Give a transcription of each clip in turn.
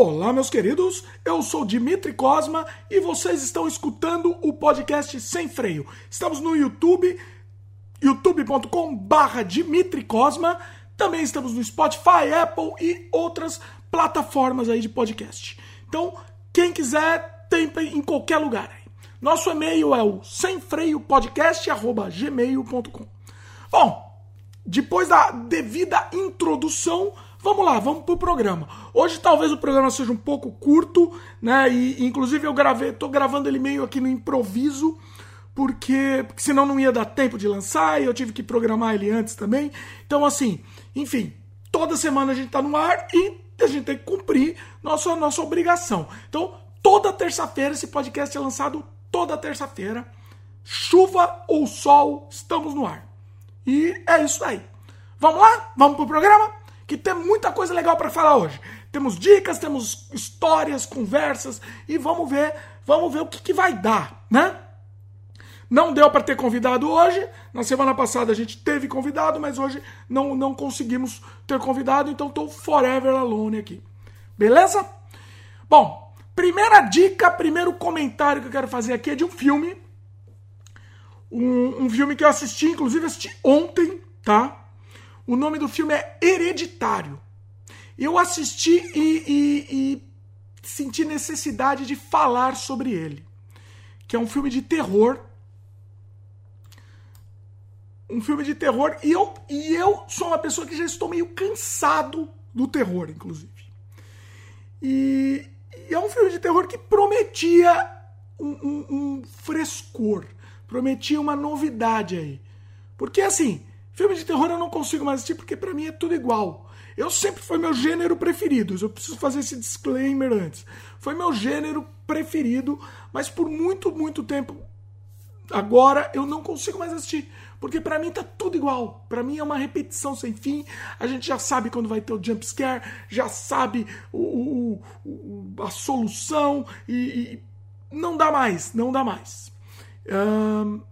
Olá, meus queridos. Eu sou Dimitri Cosma e vocês estão escutando o podcast Sem Freio. Estamos no YouTube, youtube.com/barra Dimitri Cosma. Também estamos no Spotify, Apple e outras plataformas aí de podcast. Então, quem quiser, tem em qualquer lugar. Nosso e-mail é o semfreiopodcast@gmail.com. Bom, depois da devida introdução, Vamos lá, vamos pro programa. Hoje talvez o programa seja um pouco curto, né? E inclusive eu gravei, tô gravando ele meio aqui no improviso, porque, porque senão não ia dar tempo de lançar e eu tive que programar ele antes também. Então assim, enfim, toda semana a gente tá no ar e a gente tem que cumprir nossa nossa obrigação. Então, toda terça-feira esse podcast é lançado toda terça-feira. Chuva ou sol, estamos no ar. E é isso aí. Vamos lá? Vamos pro programa? Que tem muita coisa legal para falar hoje. Temos dicas, temos histórias, conversas e vamos ver, vamos ver o que, que vai dar, né? Não deu para ter convidado hoje. Na semana passada a gente teve convidado, mas hoje não, não conseguimos ter convidado, então estou forever alone aqui. Beleza? Bom, primeira dica, primeiro comentário que eu quero fazer aqui é de um filme. Um, um filme que eu assisti, inclusive assisti ontem, tá? O nome do filme é Hereditário. Eu assisti e, e, e senti necessidade de falar sobre ele. Que é um filme de terror. Um filme de terror. E eu, e eu sou uma pessoa que já estou meio cansado do terror, inclusive. E, e é um filme de terror que prometia um, um, um frescor. Prometia uma novidade aí. Porque assim, Filme de terror eu não consigo mais assistir porque para mim é tudo igual. Eu sempre foi meu gênero preferido. Eu preciso fazer esse disclaimer antes. Foi meu gênero preferido, mas por muito, muito tempo agora eu não consigo mais assistir, porque para mim tá tudo igual. Para mim é uma repetição sem fim. A gente já sabe quando vai ter o jump scare, já sabe o, o, o a solução e, e, não dá mais, não dá mais. Um,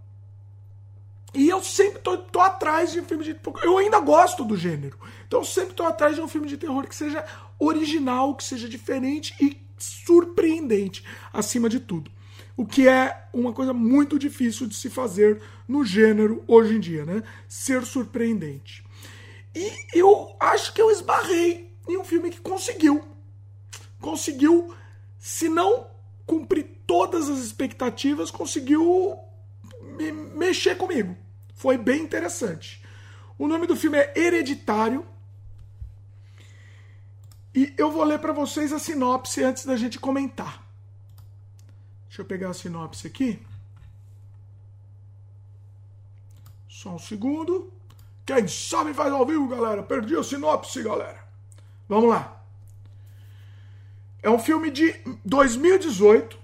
e eu sempre tô, tô atrás de um filme de. Eu ainda gosto do gênero. Então eu sempre tô atrás de um filme de terror que seja original, que seja diferente e surpreendente, acima de tudo. O que é uma coisa muito difícil de se fazer no gênero hoje em dia, né? Ser surpreendente. E eu acho que eu esbarrei em um filme que conseguiu. Conseguiu, se não cumprir todas as expectativas, conseguiu me mexer comigo. Foi bem interessante. O nome do filme é Hereditário. E eu vou ler para vocês a sinopse antes da gente comentar. Deixa eu pegar a sinopse aqui. Só um segundo. Quem sabe faz ao vivo, galera. Perdi a sinopse, galera. Vamos lá. É um filme de 2018.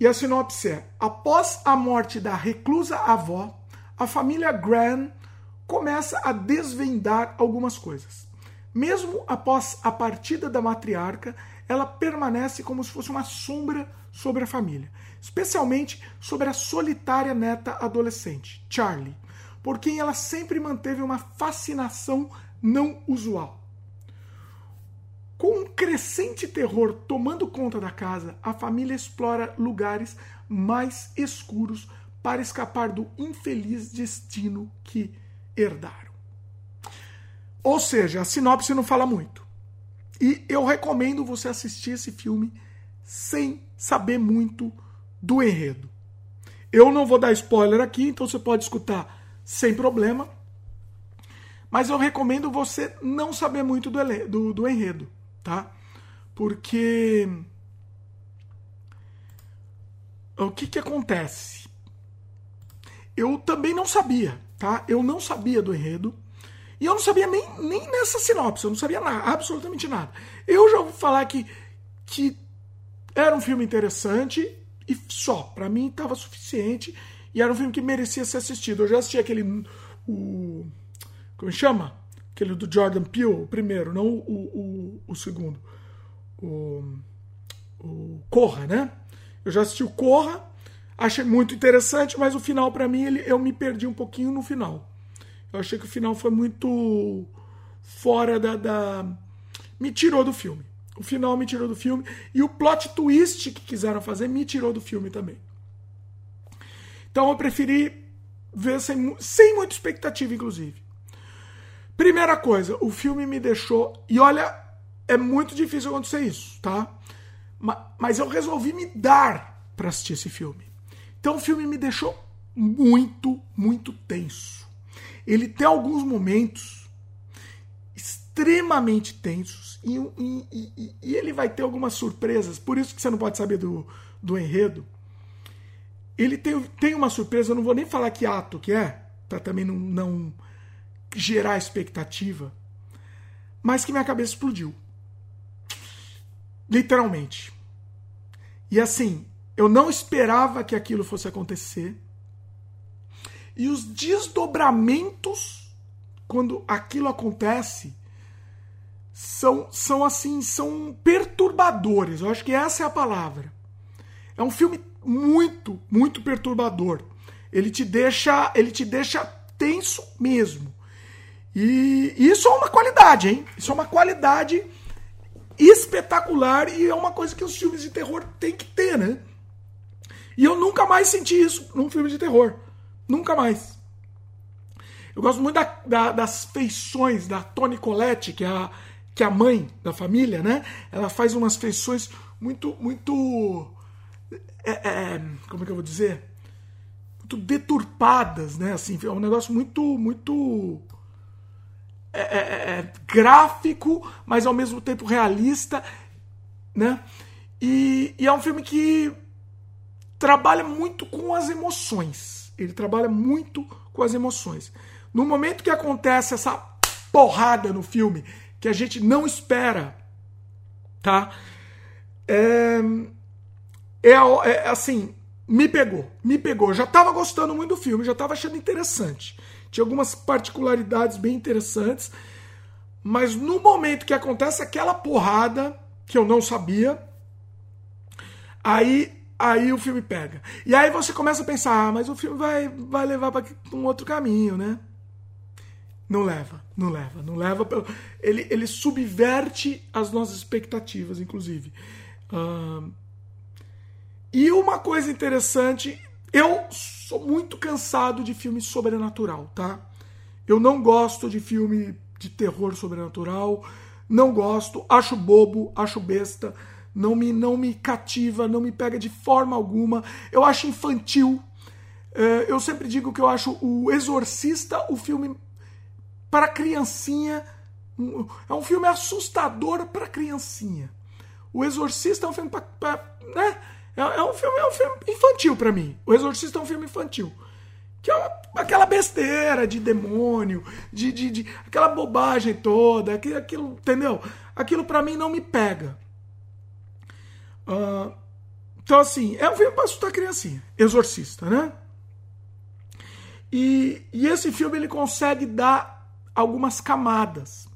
E a sinopse é: Após a morte da reclusa avó, a família Graham começa a desvendar algumas coisas. Mesmo após a partida da matriarca, ela permanece como se fosse uma sombra sobre a família, especialmente sobre a solitária neta adolescente, Charlie, por quem ela sempre manteve uma fascinação não usual. Com um crescente terror tomando conta da casa, a família explora lugares mais escuros para escapar do infeliz destino que herdaram. Ou seja, a sinopse não fala muito. E eu recomendo você assistir esse filme sem saber muito do enredo. Eu não vou dar spoiler aqui, então você pode escutar sem problema. Mas eu recomendo você não saber muito do, do, do enredo, tá? Porque o que, que acontece? Eu também não sabia, tá? Eu não sabia do enredo. E eu não sabia nem, nem nessa sinopse, eu não sabia nada, absolutamente nada. Eu já ouvi falar que, que era um filme interessante e só. para mim estava suficiente e era um filme que merecia ser assistido. Eu já assisti aquele. O, como chama? Aquele do Jordan Peele, o primeiro, não o, o, o segundo. O, o Corra, né? Eu já assisti o Corra Achei muito interessante, mas o final, para mim, ele, eu me perdi um pouquinho no final. Eu achei que o final foi muito fora da, da. Me tirou do filme. O final me tirou do filme. E o plot twist que quiseram fazer me tirou do filme também. Então eu preferi ver sem, sem muita expectativa, inclusive. Primeira coisa, o filme me deixou. E olha, é muito difícil acontecer isso, tá? Mas eu resolvi me dar para assistir esse filme. Então o filme me deixou muito, muito tenso. Ele tem alguns momentos extremamente tensos e, e, e, e, ele vai ter algumas surpresas. Por isso que você não pode saber do, do enredo. Ele tem, tem uma surpresa, eu não vou nem falar que ato que é, para também não, não gerar expectativa, mas que minha cabeça explodiu. Literalmente. E assim, eu não esperava que aquilo fosse acontecer. E os desdobramentos quando aquilo acontece são, são assim, são perturbadores. Eu acho que essa é a palavra. É um filme muito, muito perturbador. Ele te deixa, ele te deixa tenso mesmo. E isso é uma qualidade, hein? Isso é uma qualidade espetacular e é uma coisa que os filmes de terror têm que ter, né? E eu nunca mais senti isso num filme de terror. Nunca mais. Eu gosto muito da, da, das feições da Toni Collette, que é, a, que é a mãe da família, né? Ela faz umas feições muito, muito. É, é, como é que eu vou dizer? Muito deturpadas, né? Assim, é um negócio muito, muito é, é, é, gráfico, mas ao mesmo tempo realista, né? E, e, é um filme que trabalha muito com as emoções. Ele trabalha muito com as emoções. No momento que acontece essa porrada no filme que a gente não espera, tá? É, é, é assim, me pegou, me pegou. já tava gostando muito do filme, já tava achando interessante. Tinha algumas particularidades bem interessantes. Mas no momento que acontece aquela porrada, que eu não sabia, aí aí o filme pega. E aí você começa a pensar, ah, mas o filme vai, vai levar para um outro caminho, né? Não leva, não leva, não leva. Ele, ele subverte as nossas expectativas, inclusive. Uh, e uma coisa interessante eu sou muito cansado de filme sobrenatural, tá? Eu não gosto de filme de terror sobrenatural, não gosto, acho bobo, acho besta, não me, não me cativa, não me pega de forma alguma. Eu acho infantil. É, eu sempre digo que eu acho o Exorcista o filme para criancinha. É um filme assustador para criancinha. O Exorcista é um filme para. Né? É, é, um filme, é um filme infantil para mim. O Exorcista é um filme infantil. Que é uma, aquela besteira de demônio, de, de, de aquela bobagem toda, aquilo, aquilo entendeu? Aquilo para mim não me pega. Uh, então, assim, é um filme pra assustar criancinha. Exorcista, né? E, e esse filme ele consegue dar algumas camadas.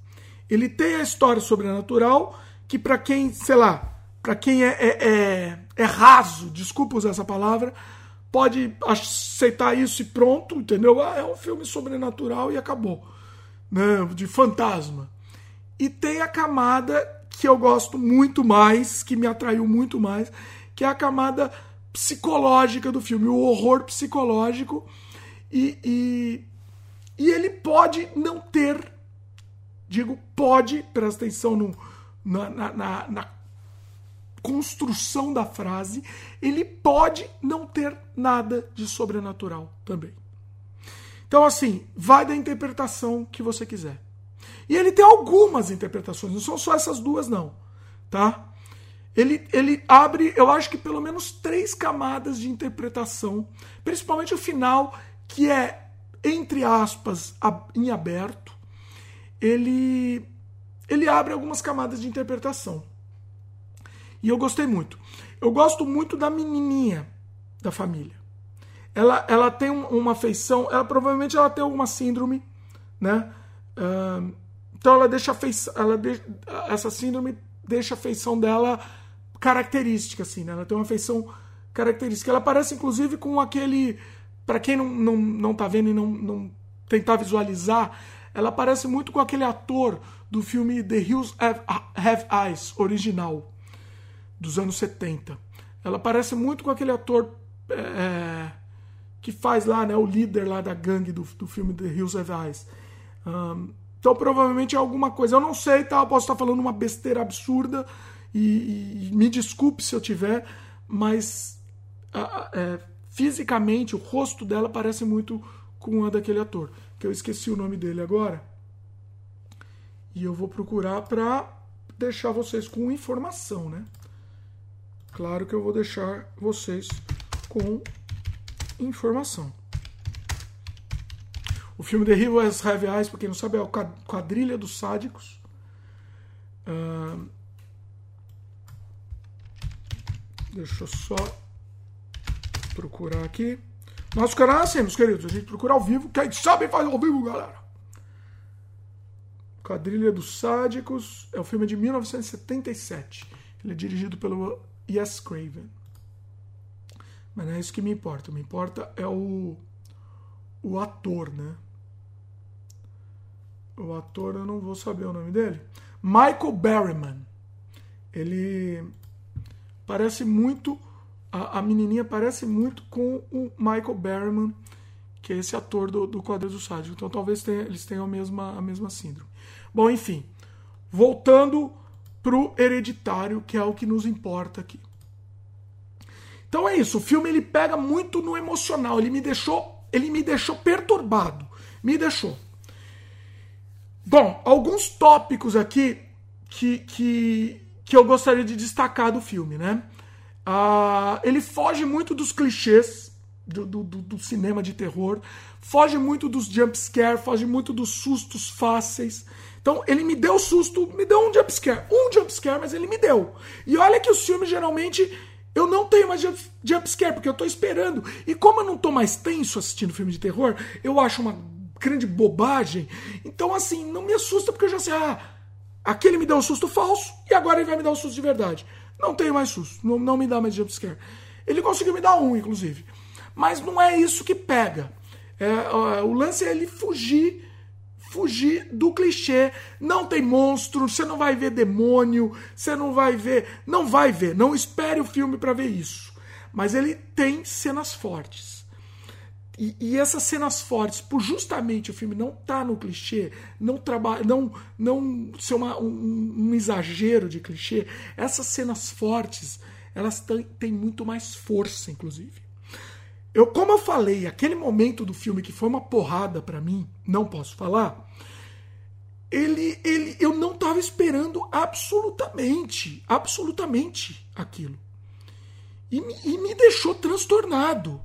Ele tem a história sobrenatural, que para quem, sei lá, para quem é, é, é, é, raso, desculpa usar essa palavra, pode aceitar isso e pronto, entendeu? Ah, é um filme sobrenatural e acabou. Né? De fantasma. E tem a camada que eu gosto muito mais, que me atraiu muito mais, que é a camada psicológica do filme, o horror psicológico. E, e, e ele pode não ter, digo, pode, presta atenção no, na, na, na construção da frase, ele pode não ter nada de sobrenatural também. Então, assim, vai da interpretação que você quiser. E ele tem algumas interpretações, não são só essas duas, não. Tá? Ele, ele abre, eu acho que pelo menos três camadas de interpretação, principalmente o final, que é, entre aspas, em aberto. Ele, ele abre algumas camadas de interpretação. E eu gostei muito. Eu gosto muito da menininha da família. Ela, ela tem uma feição, ela provavelmente ela tem alguma síndrome, né? Uh, então ela deixa feição, ela de, essa síndrome deixa a feição dela característica, assim, né? Ela tem uma feição característica. Ela parece inclusive com aquele, para quem não, não, não tá vendo e não, não tentar visualizar, ela parece muito com aquele ator do filme The Hills Have, Have Eyes, original, dos anos 70. Ela parece muito com aquele ator é, que faz lá, né, o líder lá da gangue do, do filme The Hills Have Eyes. Um, então provavelmente é alguma coisa. Eu não sei, tá? Eu posso estar falando uma besteira absurda e, e me desculpe se eu tiver, mas é, fisicamente o rosto dela parece muito com a daquele ator, que eu esqueci o nome dele agora. E eu vou procurar para deixar vocês com informação, né? Claro que eu vou deixar vocês com informação. O filme The Heroes Have Eyes, para quem não sabe, é o Quadrilha dos Sádicos. Uh, deixa eu só procurar aqui. Nosso canal é assim, meus queridos. A gente procura ao vivo. Quem sabe faz ao vivo, galera. Quadrilha dos Sádicos. É o filme de 1977. Ele é dirigido pelo Yes Craven. Mas não é isso que me importa. O que me importa é o, o ator, né? O ator, eu não vou saber o nome dele. Michael Berryman. Ele parece muito a, a, menininha parece muito com o Michael Berryman, que é esse ator do, do Quadrilho do Sádico. Então talvez tenha, eles tenham a mesma, a mesma síndrome. Bom, enfim, voltando pro hereditário, que é o que nos importa aqui. Então é isso, o filme ele pega muito no emocional, ele me deixou, ele me deixou perturbado, me deixou. Bom, alguns tópicos aqui que, que, que eu gostaria de destacar do filme, né? Uh, ele foge muito dos clichês do, do, do, cinema de terror, foge muito dos jumpscare, foge muito dos sustos fáceis. Então, ele me deu susto, me deu um jumpscare. Um jumpscare, mas ele me deu. E olha que os filmes geralmente eu não tenho mais jumpscare, porque eu tô esperando. E como eu não tô mais tenso assistindo filme de terror, eu acho uma grande bobagem. Então, assim, não me assusta, porque eu já sei, ah, aquele me deu um susto falso e agora ele vai me dar um susto de verdade. Não tenho mais susto, não, não me dá mais jumpscare. Ele conseguiu me dar um, inclusive. Mas não é isso que pega. É, o lance é ele fugir fugir do clichê. Não tem monstro, você não vai ver demônio, você não vai ver, não vai ver, não espere o filme para ver isso. Mas ele tem cenas fortes. E, e, essas cenas fortes, por justamente o filme não tá no clichê, não trabalha, não não ser uma, um, um, exagero de clichê, essas cenas fortes, elas têm muito mais força, inclusive. Eu, como eu falei, aquele momento do filme que foi uma porrada para mim, não posso falar. Ele, ele, eu não estava esperando absolutamente, absolutamente aquilo. E, e me deixou transtornado.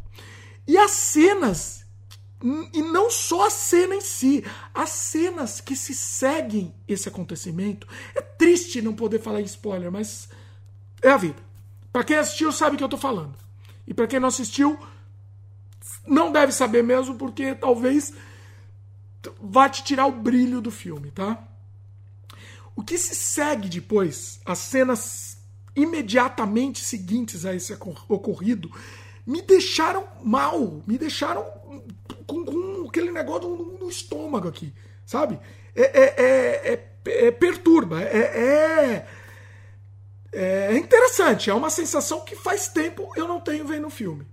E as cenas, e não só a cena em si, as cenas que se seguem esse acontecimento. É triste não poder falar em spoiler, mas é a vida. Para quem assistiu sabe o que eu tô falando. E para quem não assistiu, não deve saber mesmo, porque talvez vá te tirar o brilho do filme, tá? O que se segue depois, as cenas imediatamente seguintes a esse ocorrido, me deixaram mal, me deixaram com, com aquele negócio no, no, estômago aqui, sabe? É, é, é, é, é perturba, é, é, interessante, é uma sensação que faz tempo eu não tenho vendo filme.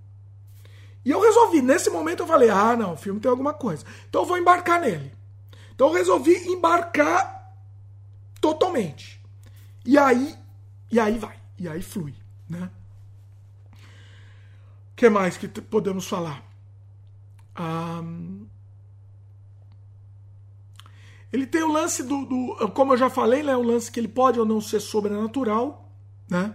E eu resolvi, nesse momento eu falei, ah não, o filme tem alguma coisa, então eu vou embarcar nele. Então eu resolvi embarcar totalmente. E aí, e aí vai, e aí flui, né? Que mais que podemos falar? Ele tem o lance do, do, Como eu já falei, né, o lance que ele pode ou não ser sobrenatural. Né?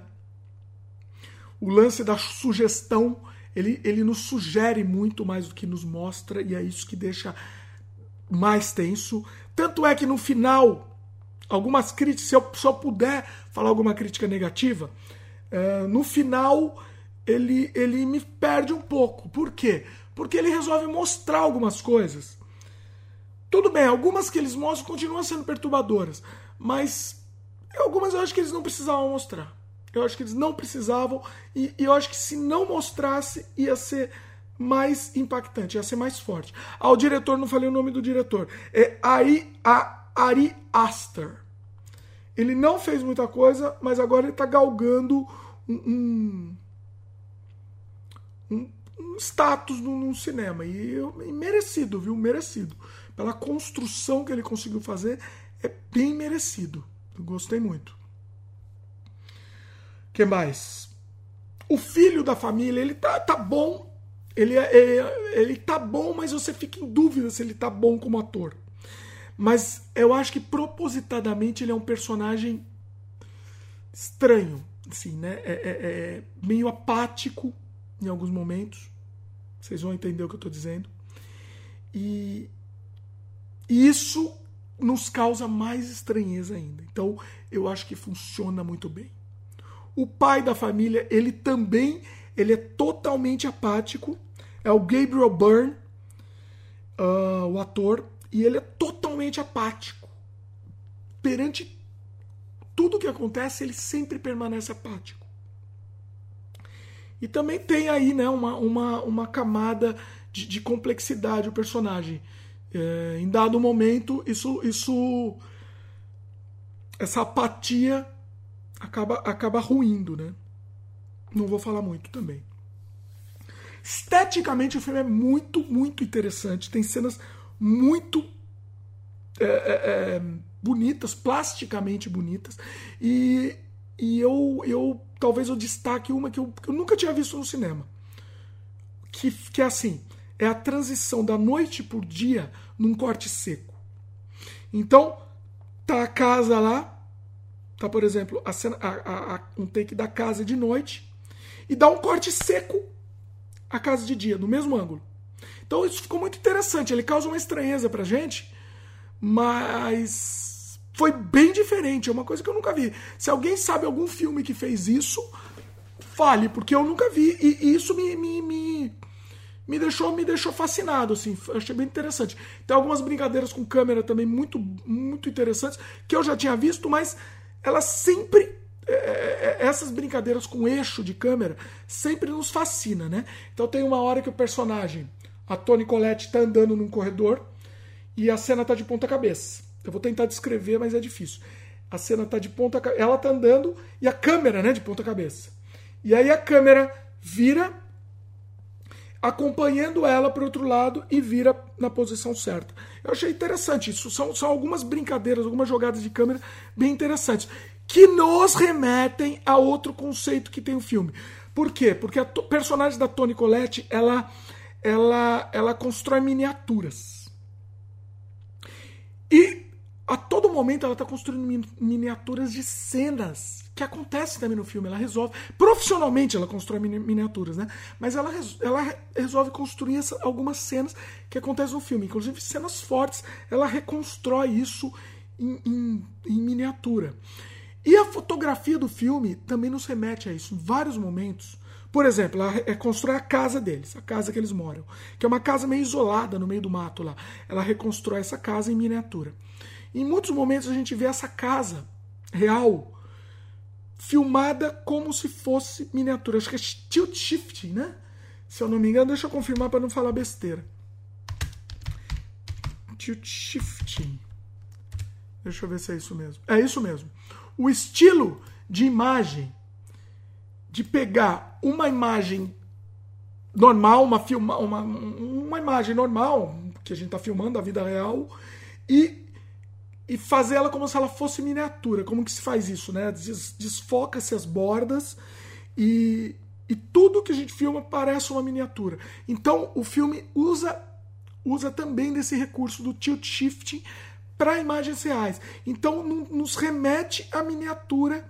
O lance da sugestão, ele, ele nos sugere muito mais do que nos mostra, e é isso que deixa mais tenso. Tanto é que no final, algumas críticas, se eu, eu puder falar alguma crítica negativa, uh, no final ele, ele me perde um pouco. Por quê? Porque ele resolve mostrar algumas coisas. Tudo bem, algumas que eles mostram continuam sendo perturbadoras, mas algumas eu acho que eles não precisavam mostrar. Eu acho que eles não precisavam, e, e eu acho que se não mostrasse, ia ser mais impactante, ia ser mais forte. Ah, o diretor, não falei o nome do diretor. É Ari, a, Ari Aster. Ele não fez muita coisa, mas agora ele está galgando um, um, um status no, no cinema. E, e, merecido, viu? Merecido. Pela construção que ele conseguiu fazer, é bem merecido. Eu gostei muito. que mais? O filho da família, ele tá, tá bom. Ele, é, é, ele tá bom, mas você fica em dúvida se ele tá bom como ator. Mas eu acho que propositadamente ele é um personagem estranho, assim, né? É, é, é meio apático em alguns momentos. Vocês vão entender o que eu estou dizendo. E, isso nos causa mais estranheza ainda. Então, eu acho que funciona muito bem. O pai da família, ele também, ele é totalmente apático. É o Gabriel Byrne, uh, o ator. E ele é totalmente apático. Perante tudo que acontece, ele sempre permanece apático. E também tem aí né, uma, uma, uma camada de, de complexidade o personagem. É, em dado momento, isso, isso essa apatia acaba, acaba ruindo. Né? Não vou falar muito também. Esteticamente, o filme é muito, muito interessante. Tem cenas muito é, é, é, bonitas, plasticamente bonitas. E, e eu, eu talvez eu destaque uma que eu, que eu nunca tinha visto no cinema. Que, que é assim: é a transição da noite por dia num corte seco. Então, tá a casa lá, tá, por exemplo, a cena, a, a, um take da casa de noite, e dá um corte seco a casa de dia, no mesmo ângulo. Então isso ficou muito interessante. Ele causa uma estranheza pra gente, mas foi bem diferente. É uma coisa que eu nunca vi. Se alguém sabe algum filme que fez isso, fale, porque eu nunca vi. E, e isso me, me, me, me, deixou, me deixou fascinado. Assim, achei bem interessante. Tem algumas brincadeiras com câmera também muito, muito interessantes, que eu já tinha visto, mas elas sempre é, é, é, essas brincadeiras com eixo de câmera sempre nos fascina, né? Então tem uma hora que o personagem a Toni Collette está andando num corredor e a cena está de ponta cabeça. Eu vou tentar descrever, mas é difícil. A cena está de ponta ela está andando e a câmera, né, de ponta cabeça. E aí a câmera vira acompanhando ela para o outro lado e vira na posição certa. Eu achei interessante isso. São, são algumas brincadeiras, algumas jogadas de câmera bem interessantes que nos remetem a outro conceito que tem o filme. Por quê? Porque a personagem da Toni Collette, ela ela, ela constrói miniaturas. E a todo momento ela está construindo miniaturas de cenas que acontecem também no filme. Ela resolve. Profissionalmente ela constrói miniaturas, né? Mas ela, ela resolve construir essa, algumas cenas que acontecem no filme, inclusive cenas fortes. Ela reconstrói isso em, em, em miniatura. E a fotografia do filme também nos remete a isso. Em vários momentos por exemplo, ela é, constrói a casa deles, a casa que eles moram, que é uma casa meio isolada no meio do mato lá. Ela reconstrói essa casa em miniatura. Em muitos momentos a gente vê essa casa real filmada como se fosse miniatura. Acho que é tilt shifting, né? Se eu não me engano, deixa eu confirmar para não falar besteira. Tilt shifting. Deixa eu ver se é isso mesmo. É isso mesmo. O estilo de imagem de pegar uma imagem normal, uma, filma, uma, uma imagem normal, que a gente está filmando a vida real, e, e fazer ela como se ela fosse miniatura. Como que se faz isso? Né? Des, Desfoca-se as bordas e, e tudo que a gente filma parece uma miniatura. Então o filme usa, usa também desse recurso do tilt shifting para imagens reais. Então nos remete à miniatura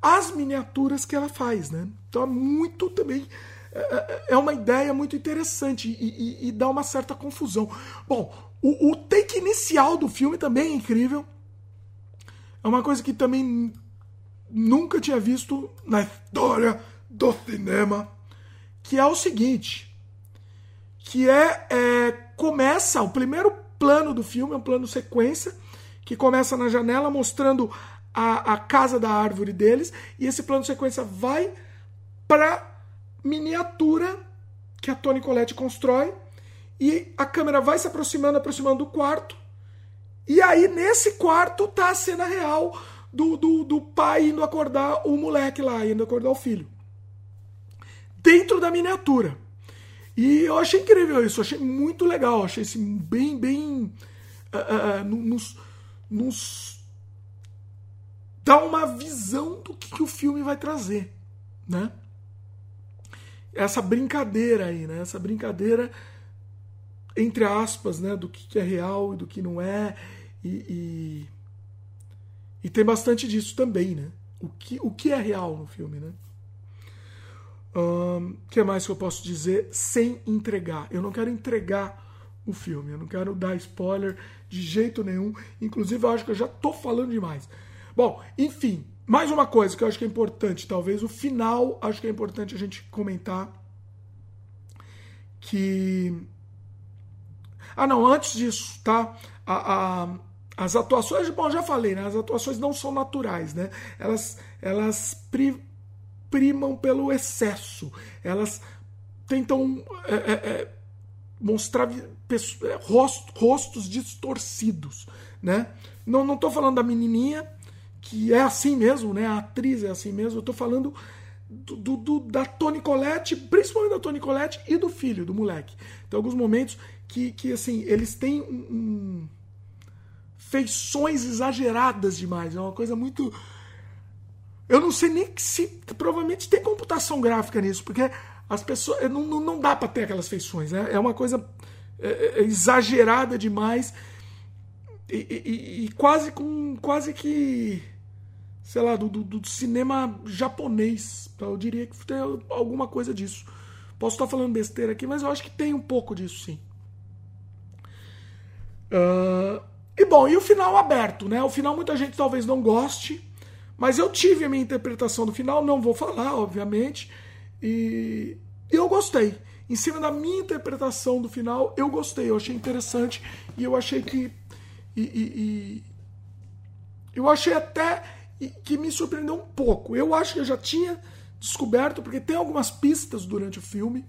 as miniaturas que ela faz, né? Então é muito também é, é, é uma ideia muito interessante e, e, e dá uma certa confusão. Bom, o, o, take inicial do filme também é incrível. É uma coisa que também nunca tinha visto na história do cinema, que é o seguinte, que é, é começa o primeiro plano do filme, é um plano sequência que começa na janela mostrando a, a casa da árvore deles, e esse plano sequência vai para miniatura que a Toni Collette constrói e a câmera vai se aproximando, aproximando do quarto. E aí, nesse quarto, tá a cena real do, do, do pai indo acordar o moleque lá, indo acordar o filho. Dentro da miniatura. E eu achei incrível isso, achei muito legal, achei assim, bem, bem. Uh, uh, nos, nos dá uma visão do que, que, o filme vai trazer, né? Essa brincadeira aí, né? Essa brincadeira entre aspas, né, do que é real e do que não é. E, e, e, tem bastante disso também, né? O que, o que é real no filme, né? O um, que mais que eu posso dizer sem entregar? Eu não quero entregar o filme, eu não quero dar spoiler de jeito nenhum. Inclusive, eu acho que eu já tô falando demais. Bom, enfim, mais uma coisa que eu acho que é importante, talvez o final, acho que é importante a gente comentar que ah, não, antes disso, tá? A, a, as atuações, bom, já falei, né? As atuações não são naturais, né? Elas, elas pri, primam pelo excesso. Elas tentam é, é, é mostrar é, rost, rostos distorcidos, né? Não, não tô falando da menininha, que é assim mesmo, né? A atriz é assim mesmo. Eu tô falando do, do, da Toni Collette, principalmente da Toni Collette e do filho, do moleque. Tem alguns momentos que, que assim, eles têm um, um, feições exageradas demais. É uma coisa muito. Eu não sei nem se. Provavelmente tem computação gráfica nisso, porque as pessoas. Não, não, não dá para ter aquelas feições. Né? É uma coisa é, é, é exagerada demais. E, e, e, quase com. Quase que. Sei lá, do, do, do cinema japonês. Eu diria que tem alguma coisa disso. Posso estar falando besteira aqui, mas eu acho que tem um pouco disso, sim. Uh, e bom, e o final aberto, né? O final muita gente talvez não goste, mas eu tive a minha interpretação do final, não vou falar, obviamente, e, eu gostei. Em cima da minha interpretação do final, eu gostei, eu achei interessante e eu achei que. E, e, e, eu achei até que me surpreendeu um pouco. Eu acho que eu já tinha descoberto, porque tem algumas pistas durante o filme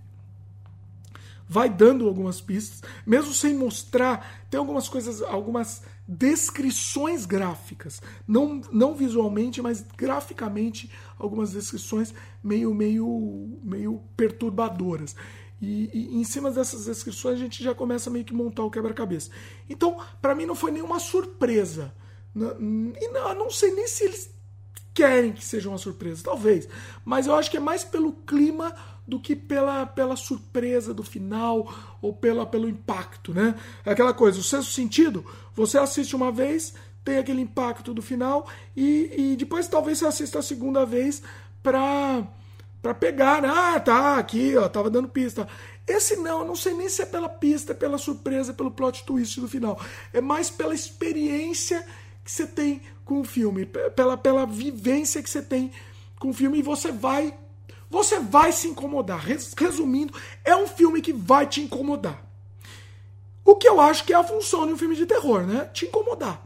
vai dando algumas pistas, mesmo sem mostrar, tem algumas coisas, algumas descrições gráficas, não, não visualmente, mas graficamente, algumas descrições meio, meio, meio perturbadoras. E, e, em cima dessas descrições a gente já começa meio que montar o quebra-cabeça. Então, para mim não foi nenhuma surpresa. E não, não sei nem se eles querem que seja uma surpresa, talvez. Mas eu acho que é mais pelo clima do que pela, pela surpresa do final ou pela, pelo impacto, né? É aquela coisa, o sexto sentido, você assiste uma vez, tem aquele impacto do final e, e depois talvez você assista a segunda vez pra, pra pegar, né? Ah, tá, aqui, ó, tava dando pista. Esse não, eu não sei nem se é pela pista, pela surpresa, pelo plot twist do final. É mais pela experiência que você tem com o filme, pela, pela vivência que você tem com o filme e você vai você vai se incomodar. Resumindo, é um filme que vai te incomodar. O que eu acho que é a função de um filme de terror, né? Te incomodar.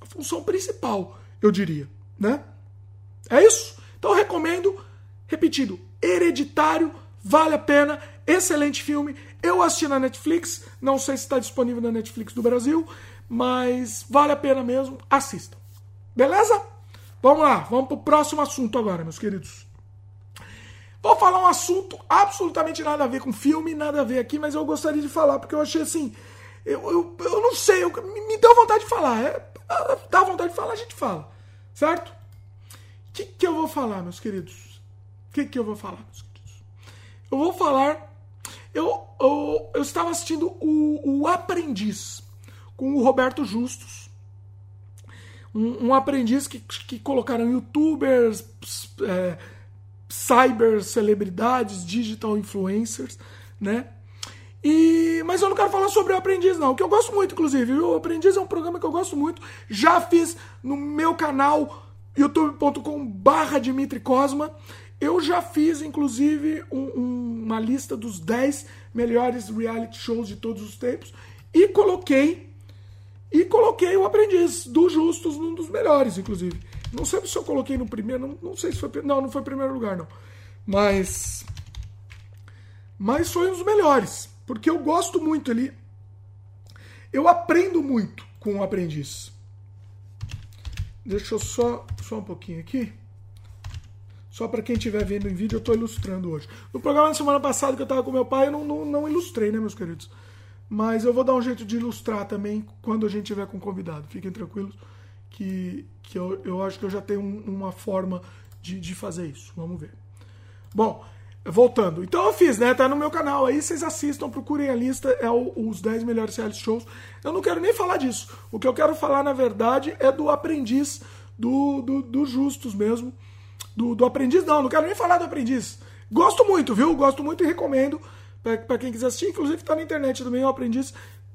A função principal, eu diria, né? É isso? Então eu recomendo, repetido, Hereditário, vale a pena, excelente filme. Eu assisti na Netflix, não sei se está disponível na Netflix do Brasil, mas vale a pena mesmo, assista. Beleza? Vamos lá, vamos para o próximo assunto agora, meus queridos. Vou falar um assunto absolutamente nada a ver com filme, nada a ver aqui, mas eu gostaria de falar, porque eu achei assim. Eu, eu, eu não sei, eu, me deu vontade de falar. É, dá vontade de falar, a gente fala. Certo? O que, que eu vou falar, meus queridos? O que, que eu vou falar, meus queridos? Eu vou falar. Eu, eu, eu estava assistindo o, o Aprendiz com o Roberto Justus. Um, um aprendiz que, que colocaram youtubers. É, cyber celebridades, digital influencers, né? E, mas eu não quero falar sobre o Aprendiz, não, que eu gosto muito, inclusive. O Aprendiz é um programa que eu gosto muito. Já fiz no meu canal youtube.com/barra Dimitri Cosma. Eu já fiz, inclusive, um, um, uma lista dos 10 melhores reality shows de todos os tempos e coloquei e coloquei o Aprendiz do Justus num dos melhores, inclusive. Não sei se eu coloquei no primeiro, não, não sei se foi. Não, não foi primeiro lugar, não. Mas. mas foi um dos melhores, porque eu gosto muito ali. Eu aprendo muito com o aprendiz. Deixa eu só, só um pouquinho aqui. Só para quem estiver vendo em vídeo, eu estou ilustrando hoje. No programa da semana passada que eu estava com meu pai, eu não, não, não, ilustrei, né, meus queridos? Mas eu vou dar um jeito de ilustrar também quando a gente tiver com convidado. Fiquem tranquilos que, que eu, eu acho que eu já tenho um, uma forma de, de fazer isso. Vamos ver. Bom, voltando. Então eu fiz, né? Tá no meu canal aí, vocês assistam, procurem a lista, é o, os 10 melhores reality shows. Eu não quero nem falar disso. O que eu quero falar, na verdade, é do aprendiz do, do, do Justus mesmo. Do, do aprendiz, não, não quero nem falar do aprendiz. Gosto muito, viu? Gosto muito e recomendo para quem quiser assistir. Inclusive tá na internet também o aprendiz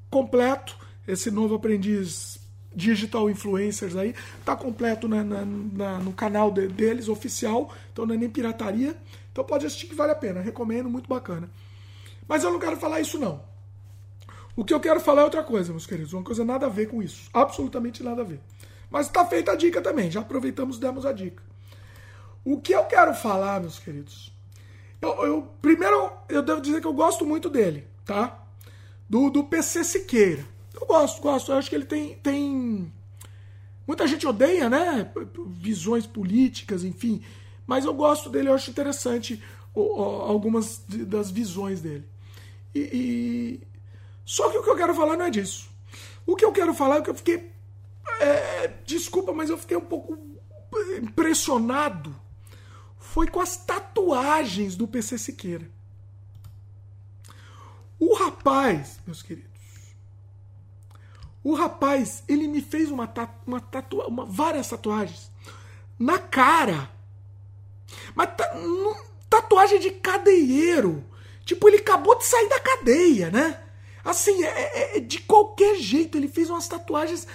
completo. Esse novo aprendiz digital influencers aí, tá completo na, na, na, no canal de, deles, oficial, então não é nem pirataria. Então pode assistir que vale a pena, recomendo, muito bacana. Mas eu não quero falar isso não. O que eu quero falar é outra coisa, meus queridos, uma coisa nada a ver com isso, absolutamente nada a ver. Mas está feita a dica também, já aproveitamos demos a dica. O que eu quero falar, meus queridos, eu, eu primeiro eu devo dizer que eu gosto muito dele, tá? Do, do PC Siqueira. Eu gosto, gosto. Eu acho que ele tem, tem. Muita gente odeia, né? Visões políticas, enfim. Mas eu gosto dele, eu acho interessante algumas das visões dele. E, e... Só que o que eu quero falar não é disso. O que eu quero falar é que eu fiquei. É... Desculpa, mas eu fiquei um pouco impressionado. Foi com as tatuagens do PC Siqueira. O rapaz, meus queridos, o rapaz, ele me fez uma, uma, uma várias tatuagens na cara. Mas tatuagem de cadeieiro. Tipo, ele acabou de sair da cadeia, né? Assim, é, é, é, de qualquer jeito, ele fez umas tatuagens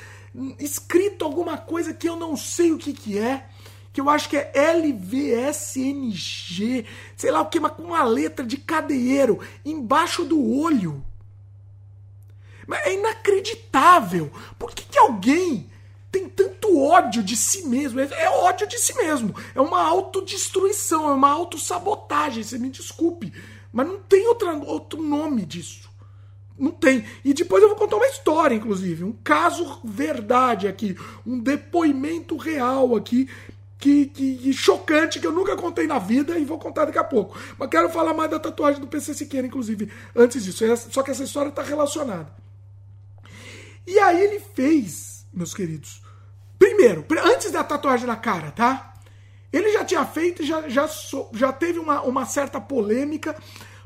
escrito alguma coisa que eu não sei o que que é. Que eu acho que é LVSNG, sei lá o que, mas com uma letra de cadeieiro embaixo do olho. Mas é inacreditável. Por que, que alguém tem tanto ódio de si mesmo? É, é ódio de si mesmo. É uma autodestruição, é uma autossabotagem. Você me desculpe. Mas não tem outra, outro nome disso. Não tem. E depois eu vou contar uma história, inclusive. Um caso verdade aqui. Um depoimento real aqui. Que, que, que, chocante que eu nunca contei na vida e vou contar daqui a pouco. Mas quero falar mais da tatuagem do PC Siqueira, inclusive, antes disso. Só que essa história está relacionada. E aí ele fez, meus queridos. Primeiro, antes da tatuagem na cara, tá? Ele já tinha feito e já, já, já teve uma, uma certa polêmica,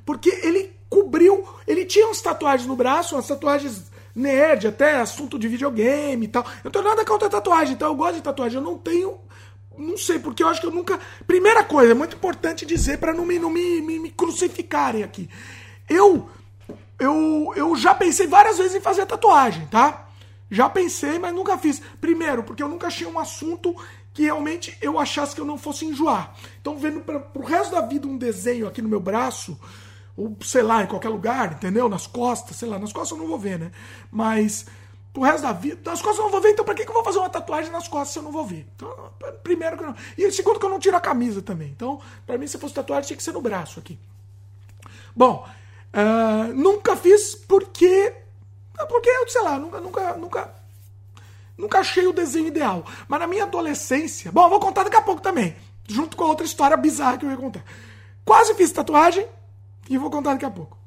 porque ele cobriu. Ele tinha umas tatuagens no braço, umas tatuagens nerd, até assunto de videogame e tal. Eu não tenho nada contra tatuagem, então eu gosto de tatuagem. Eu não tenho. Não sei, porque eu acho que eu nunca. Primeira coisa, é muito importante dizer para não, me, não me, me, me crucificarem aqui. Eu eu, eu já pensei várias vezes em fazer tatuagem, tá? Já pensei, mas nunca fiz. Primeiro, porque eu nunca achei um assunto que realmente eu achasse que eu não fosse enjoar. Então, vendo pra, pro resto da vida um desenho aqui no meu braço, ou sei lá, em qualquer lugar, entendeu? Nas costas, sei lá, nas costas eu não vou ver, né? Mas pro resto da vida, nas costas eu não vou ver, então pra que, que eu vou fazer uma tatuagem nas costas se eu não vou ver? Então, primeiro que eu não. E segundo que eu não tiro a camisa também. Então, pra mim, se fosse tatuagem, tinha que ser no braço aqui. Bom, Uh, nunca fiz porque. Porque, sei lá, nunca, nunca, nunca. Nunca achei o desenho ideal. Mas na minha adolescência. Bom, vou contar daqui a pouco também. Junto com outra história bizarra que eu ia contar. Quase fiz tatuagem e vou contar daqui a pouco.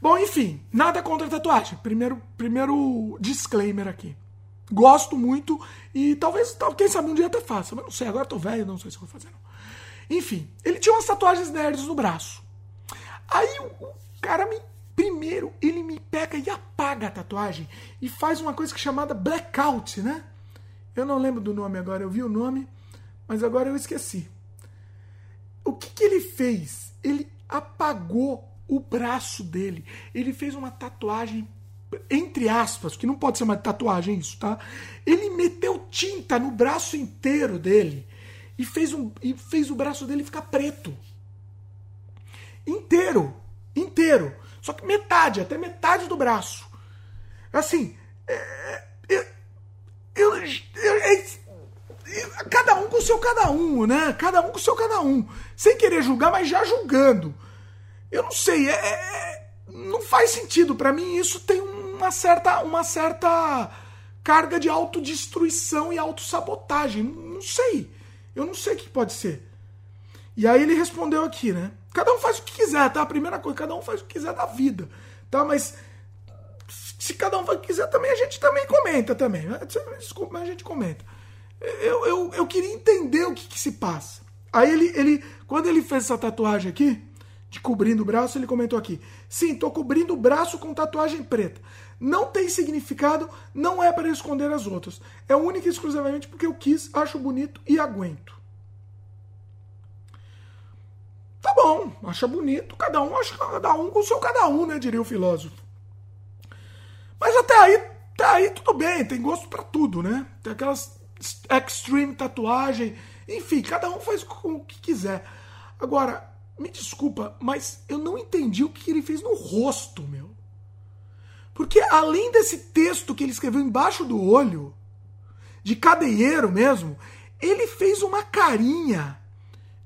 Bom, enfim, nada contra tatuagem. Primeiro, primeiro disclaimer aqui. Gosto muito e talvez, quem sabe um dia até faça. Mas não sei, agora tô velho, não sei se vou fazer não. Enfim, ele tinha umas tatuagens nerds no braço. Aí o cara me primeiro ele me pega e apaga a tatuagem e faz uma coisa que é chamada blackout, né? Eu não lembro do nome agora, eu vi o nome, mas agora eu esqueci. O que, que ele fez? Ele apagou o braço dele. Ele fez uma tatuagem entre aspas, que não pode ser uma tatuagem isso, tá? Ele meteu tinta no braço inteiro dele e fez, um, e fez o braço dele ficar preto. Inteiro inteiro. Só que metade, até metade do braço. Assim, é, eu, eu, é, cada um com o seu cada um, né? Cada um com o seu cada um. Sem querer julgar, mas já julgando. Eu não sei, é, é não faz sentido. para mim, isso tem uma certa, uma certa carga de autodestruição e autossabotagem. Não sei. Eu não sei o que pode ser. E aí ele respondeu aqui, né? Cada um faz o que quiser, tá? A primeira coisa, cada um faz o que quiser da vida, tá? Mas se cada um quiser também, a gente também comenta também. Desculpa, mas a gente comenta. Eu, eu, eu queria entender o que, que se passa. Aí ele, ele, quando ele fez essa tatuagem aqui, de cobrindo o braço, ele comentou aqui: Sim, tô cobrindo o braço com tatuagem preta. Não tem significado, não é para esconder as outras. É única e exclusivamente porque eu quis, acho bonito e aguento. Tá bom, acha bonito, cada um acha cada um com o seu cada um, né? Diria o filósofo. Mas até aí, até aí tudo bem, tem gosto para tudo, né? Tem aquelas extreme tatuagem, enfim, cada um faz o que quiser. Agora, me desculpa, mas eu não entendi o que ele fez no rosto, meu. Porque além desse texto que ele escreveu embaixo do olho, de cadeieiro mesmo, ele fez uma carinha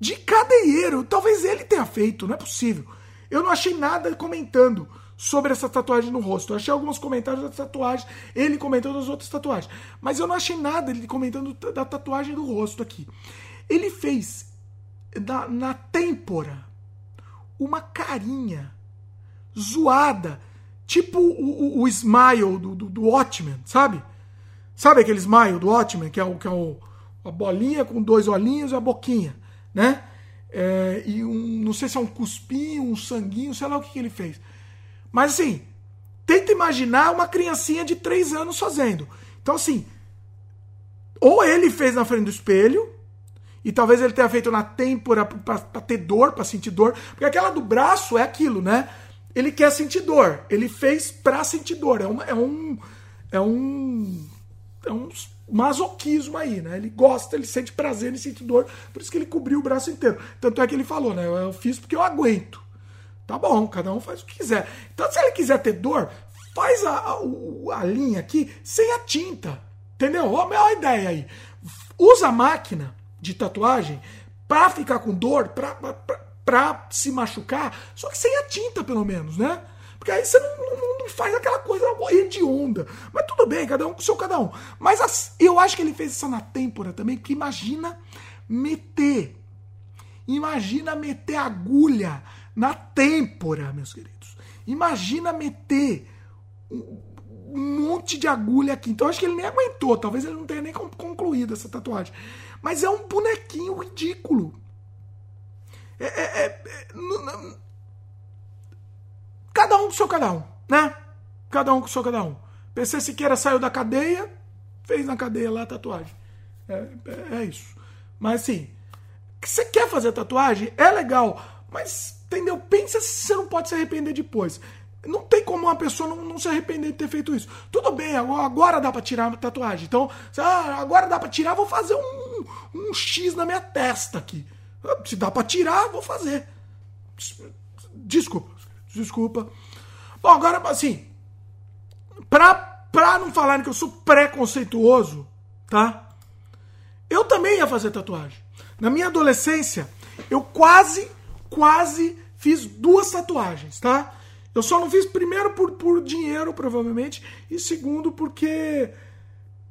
de cadeieiro. Talvez ele tenha feito, não é possível. Eu não achei nada comentando sobre essa tatuagem no rosto. Eu achei alguns comentários da tatuagem, ele comentando das outras tatuagens. Mas eu não achei nada ele comentando da tatuagem do rosto aqui. Ele fez na, na têmpora uma carinha zoada Tipo o, o, o smile do, do, do Watchmen, sabe? Sabe aquele smile do Watchmen, que é, o, que é o, a bolinha com dois olhinhos e a boquinha, né? É, e um, não sei se é um cuspinho, um sanguinho, sei lá o que, que ele fez. Mas assim, tenta imaginar uma criancinha de três anos fazendo. Então, assim, ou ele fez na frente do espelho, e talvez ele tenha feito na têmpora para ter dor, para sentir dor, porque aquela do braço é aquilo, né? ele quer sentir dor. Ele fez pra sentir dor. É, uma, é um. É um. É um masoquismo aí, né? Ele gosta, ele sente prazer, ele sente dor, por isso que ele cobriu o braço inteiro. Tanto é que ele falou, né? Eu fiz porque eu aguento. Tá bom, cada um faz o que quiser. Então, se ele quiser ter dor, faz a, a, a linha aqui sem a tinta. Entendeu? Olha a ideia aí. Usa a máquina de tatuagem para ficar com dor, pra, pra, pra pra se machucar, só que sem a tinta, pelo menos, né? Porque aí você não, não, não faz aquela coisa hedionda. Mas tudo bem, cada um com o seu cada um. Mas as, eu acho que ele fez isso na têmpora também, porque imagina meter. Imagina meter agulha na têmpora, meus queridos. Imagina meter um, monte de agulha aqui. Então acho que ele nem aguentou. Talvez ele não tenha nem concluído essa tatuagem. Mas é um bonequinho ridículo. É, é, é, cada um com seu cada um, né? Cada um com seu cada um. PC Siqueira saiu da cadeia, fez na cadeia lá a tatuagem. É, é, é isso. Mas assim, você quer fazer tatuagem? É legal, mas entendeu? Pensa se você não pode se arrepender depois. Não tem como uma pessoa não, não se arrepender de ter feito isso. Tudo bem, agora, agora dá para tirar a tatuagem. Então, ah, agora dá para tirar, vou fazer um, um X na minha testa aqui. Se dá para tirar, vou fazer. Desculpa, desculpa. Bom, agora, assim, pra, pra não falarem que eu sou preconceituoso, tá? Eu também ia fazer tatuagem. Na minha adolescência, eu quase, quase fiz duas tatuagens, tá? Eu só não fiz primeiro por, por dinheiro, provavelmente, e segundo porque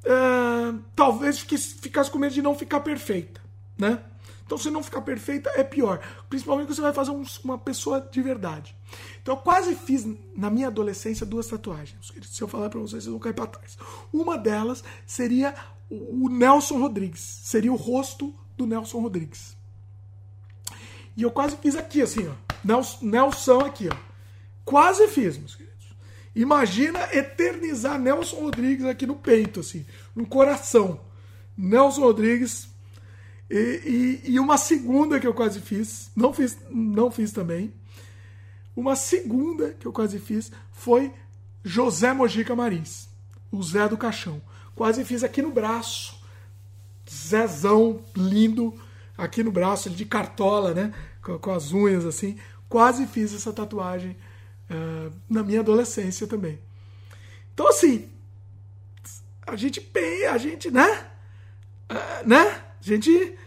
é, talvez ficasse com medo de não ficar perfeita, né? Então, se não ficar perfeita, é pior. Principalmente quando você vai fazer um, uma pessoa de verdade. Então, eu quase fiz, na minha adolescência, duas tatuagens. Se eu falar para vocês, vocês vão cair para trás. Uma delas seria o Nelson Rodrigues. Seria o rosto do Nelson Rodrigues. E eu quase fiz aqui, assim, ó. Nelson, aqui, ó. Quase fiz, meus queridos. Imagina eternizar Nelson Rodrigues aqui no peito, assim, no coração. Nelson Rodrigues e, e, e, uma segunda que eu quase fiz, não fiz, não fiz também. Uma segunda que eu quase fiz foi José Mojica Marins, o Zé do Caixão. Quase fiz aqui no braço. Zezão lindo aqui no braço, ele de cartola, né? Com, com as unhas assim. Quase fiz essa tatuagem uh, na minha adolescência também. Então, assim, a gente a gente, né? Uh, né? A gente.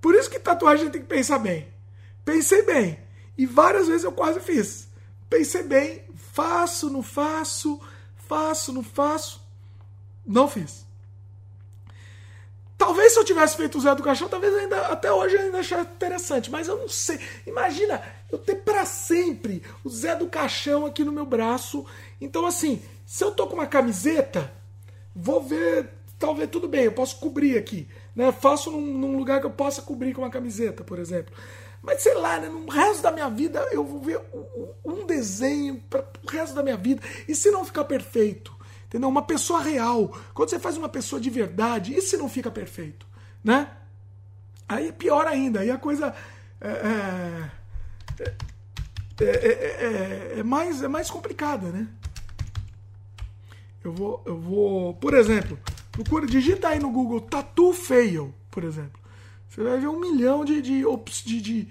Por isso que tatuagem tem que pensar bem. Pensei bem. E várias vezes eu quase fiz. Pensei bem, faço, não faço, faço, não faço. Não fiz. Talvez se eu tivesse feito o Zé do Caixão, talvez ainda até hoje eu ainda achasse interessante, mas eu não sei. Imagina eu ter para sempre o Zé do Caixão aqui no meu braço. Então assim, se eu tô com uma camiseta, vou ver, talvez tudo bem, eu posso cobrir aqui, né? Faço num, num lugar que eu possa cobrir com uma camiseta, por exemplo. Mas sei lá, né? no resto da minha vida eu vou ver um, um desenho para o resto da minha vida. E se não ficar perfeito? Entendeu? Uma pessoa real. Quando você faz uma pessoa de verdade, e se não fica perfeito? Né? Aí é pior ainda. Aí a coisa é, é, é, é, mais, é mais complicada, né? Eu vou, eu vou, por exemplo, procura, digita aí no Google Tattoo Fail, por exemplo. Você vai ver um milhão de, de, de, de,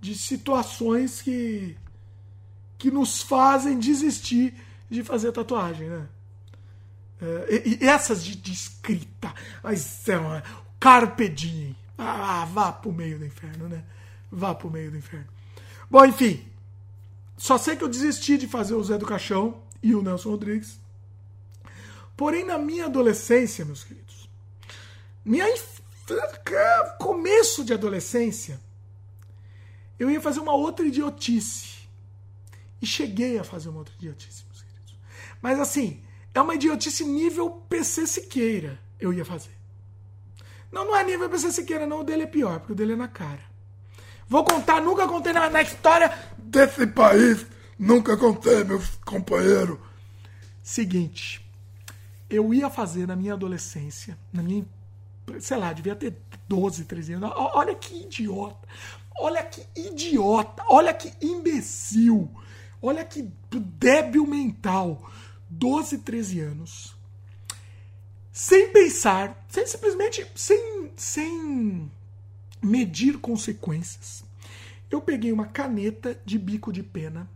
de situações que, que nos fazem desistir de fazer tatuagem, né? É, e, e, essas de, de escrita, mas é uma, carpe diem. Ah, vá pro meio do inferno, né? Vá pro meio do inferno. Bom, enfim. Só sei que eu desisti de fazer o Zé do Caixão e o Nelson Rodrigues. Porém, na minha adolescência, meus queridos, minha inf começo de adolescência, eu ia fazer uma outra idiotice. E cheguei a fazer uma outra idiotice, meus queridos. Mas assim, é uma idiotice nível PC Siqueira, eu ia fazer. Não, não é nível PC Siqueira, não. O dele é pior, porque o dele é na cara. Vou contar, nunca contei na, na história desse país. Nunca contei, meu companheiro. Seguinte, eu ia fazer na minha adolescência, na minha sei lá, devia ter 12, 13 anos. Olha que idiota. Olha que idiota. Olha que imbecil. Olha que débil mental. 12, 13 anos. Sem pensar, sem simplesmente sem, sem medir consequências. Eu peguei uma caneta de bico de pena.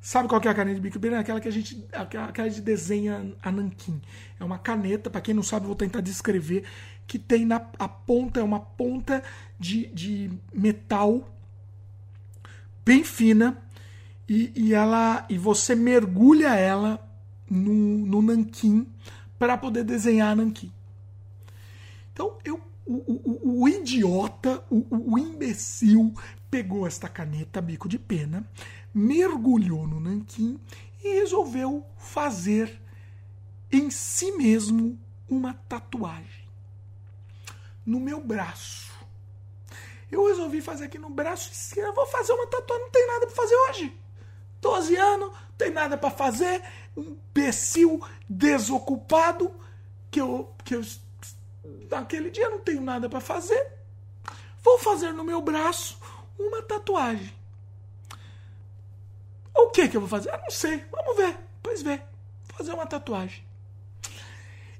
Sabe qual que é a caneta de bico de pena? Aquela que a gente, aquela de desenha a nanquim. É uma caneta, para quem não sabe, vou tentar descrever que tem na a ponta, é uma ponta de, de metal bem fina e, e, ela e você mergulha ela no, no nanquim para poder desenhar nanquim. Então eu o, o, o idiota, o, o imbecil pegou esta caneta bico de pena, mergulhou no nanquim e resolveu fazer em si mesmo uma tatuagem no meu braço. Eu resolvi fazer aqui no braço esquerdo. Vou fazer uma tatuagem, não tem nada para fazer hoje. 12 anos, tem nada para fazer. Um imbecil desocupado que eu, que eu naquele dia não tenho nada para fazer. Vou fazer no meu braço uma tatuagem. O que que eu vou fazer? Eu não sei. Vamos ver. Pois ver. Vou fazer uma tatuagem.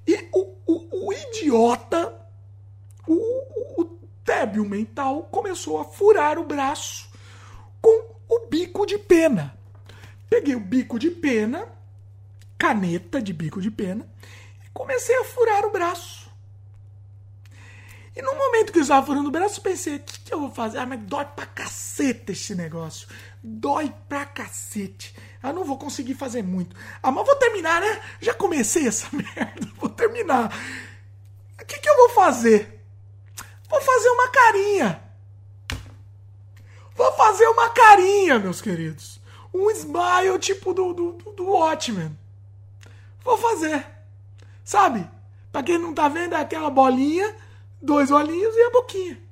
E o, o, o idiota o, o débil mental começou a furar o braço com o bico de pena. Peguei o bico de pena, caneta de bico de pena, e comecei a furar o braço. E no momento que eu estava furando o braço, pensei: o que, que eu vou fazer? Ah, mas dói pra cacete esse negócio. Dói pra cacete. Eu não vou conseguir fazer muito. Ah, mas vou terminar, né? Já comecei essa merda. Vou terminar. O que, que eu vou fazer? Vou fazer uma carinha. Vou fazer uma carinha, meus queridos. Um smile tipo do, do, do Watchmen. Vou fazer. Sabe? Pra quem não tá vendo, é aquela bolinha, dois olhinhos e a boquinha.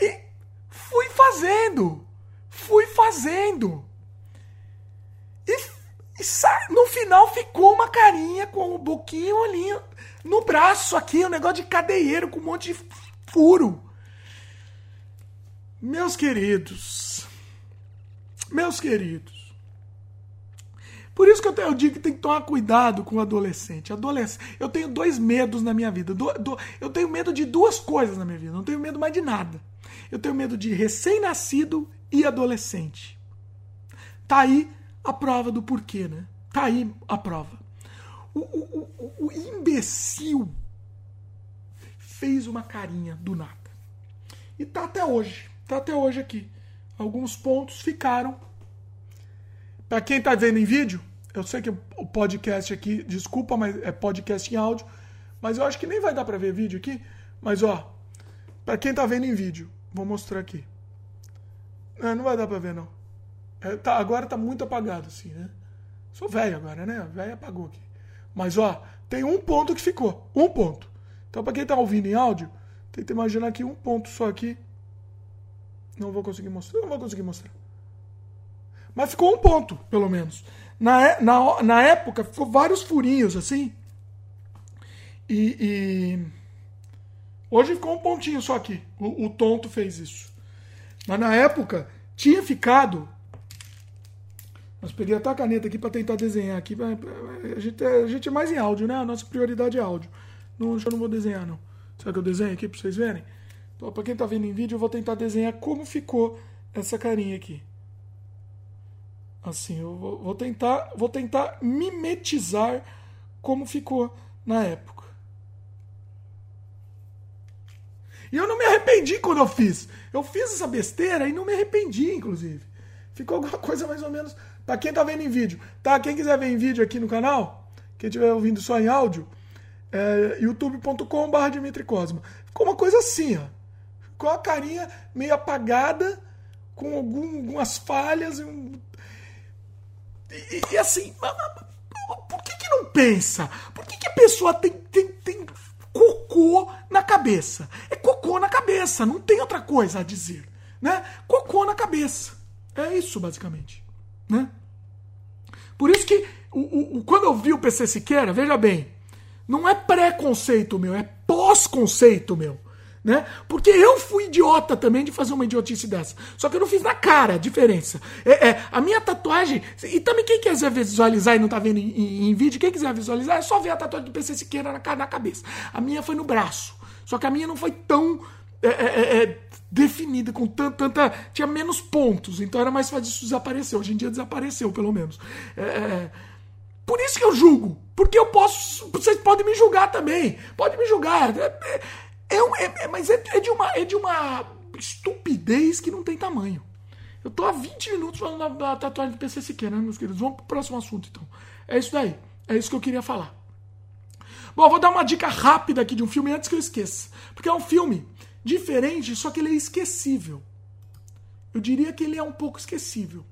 E fui fazendo. Fui fazendo. E, e no final ficou uma carinha com o boquinha e o olhinho. No braço aqui, um negócio de cadeieiro com um monte de furo. Meus queridos, meus queridos, por isso que eu, tenho, eu digo que tem que tomar cuidado com o adolescente. adolescente. Eu tenho dois medos na minha vida. Do, do, eu tenho medo de duas coisas na minha vida. Não tenho medo mais de nada. Eu tenho medo de recém-nascido e adolescente. Tá aí a prova do porquê, né? Tá aí a prova. O, o, o, o imbecil fez uma carinha do nada. E tá até hoje. Tá até hoje aqui. alguns pontos ficaram. Para quem está vendo em vídeo, eu sei que o podcast aqui, desculpa, mas é podcast em áudio, mas eu acho que nem vai dar para ver vídeo aqui. Mas ó, para quem está vendo em vídeo, vou mostrar aqui. Não, não vai dar para ver não. É, tá, agora tá muito apagado assim, né? Sou velho agora, né? Velho apagou aqui. Mas ó, tem um ponto que ficou, um ponto. Então para quem está ouvindo em áudio, tenta imaginar que um ponto só aqui não vou conseguir mostrar. Não vou conseguir mostrar. Mas ficou um ponto, pelo menos. Na, é, na, na época, ficou vários furinhos assim. E, e, Hoje ficou um pontinho só aqui. O, o tonto fez isso. Mas na época, tinha ficado. Mas peguei até a caneta aqui para tentar desenhar aqui. A gente, é, a gente é mais em áudio, né? A nossa prioridade é áudio. Não, eu não vou desenhar, não. Será que eu desenho aqui para vocês verem? Então, para quem está vendo em vídeo, eu vou tentar desenhar como ficou essa carinha aqui. Assim, eu vou, tentar, vou tentar mimetizar como ficou na época. E eu não me arrependi quando eu fiz. Eu fiz essa besteira e não me arrependi, inclusive. Ficou alguma coisa mais ou menos. Para quem está vendo em vídeo, tá? Quem quiser ver em vídeo aqui no canal, quem estiver ouvindo só em áudio, é youtube.com.br Dimitri Cosma. Ficou uma coisa assim, ó com a carinha meio apagada, com algum, algumas falhas. E, e, e assim, por que, que não pensa? Por que, que a pessoa tem, tem, tem cocô na cabeça? É cocô na cabeça, não tem outra coisa a dizer. Né? Cocô na cabeça. É isso, basicamente. Né? Por isso que o, o, quando eu vi o PC Siqueira, veja bem, não é preconceito meu, é pós-conceito meu né? Porque eu fui idiota também de fazer uma idiotice dessa. Só que eu não fiz na cara a diferença. É, é a minha tatuagem. E também quem quiser visualizar e não tá vendo em, em, em, vídeo, quem quiser visualizar, é só ver a tatuagem do PC Siqueira na, na cabeça. A minha foi no braço. Só que a minha não foi tão. É, é, é, é definida com tanta, tanta. Tinha menos pontos, então era mais fácil isso desaparecer. Hoje em dia desapareceu, pelo menos. É, por isso que eu julgo. Porque eu posso. Vocês podem me julgar também. Pode me julgar. É, é, é, mas é, é, de uma, é de uma estupidez que não tem tamanho. Eu tô há 20 minutos falando da, da tatuagem do PC Siqueira, né, meus queridos? Vamos pro próximo assunto, então. É isso daí. É isso que eu queria falar. Bom, vou dar uma dica rápida aqui de um filme antes que eu esqueça. Porque é um filme diferente, só que ele é esquecível. Eu diria que ele é um pouco esquecível.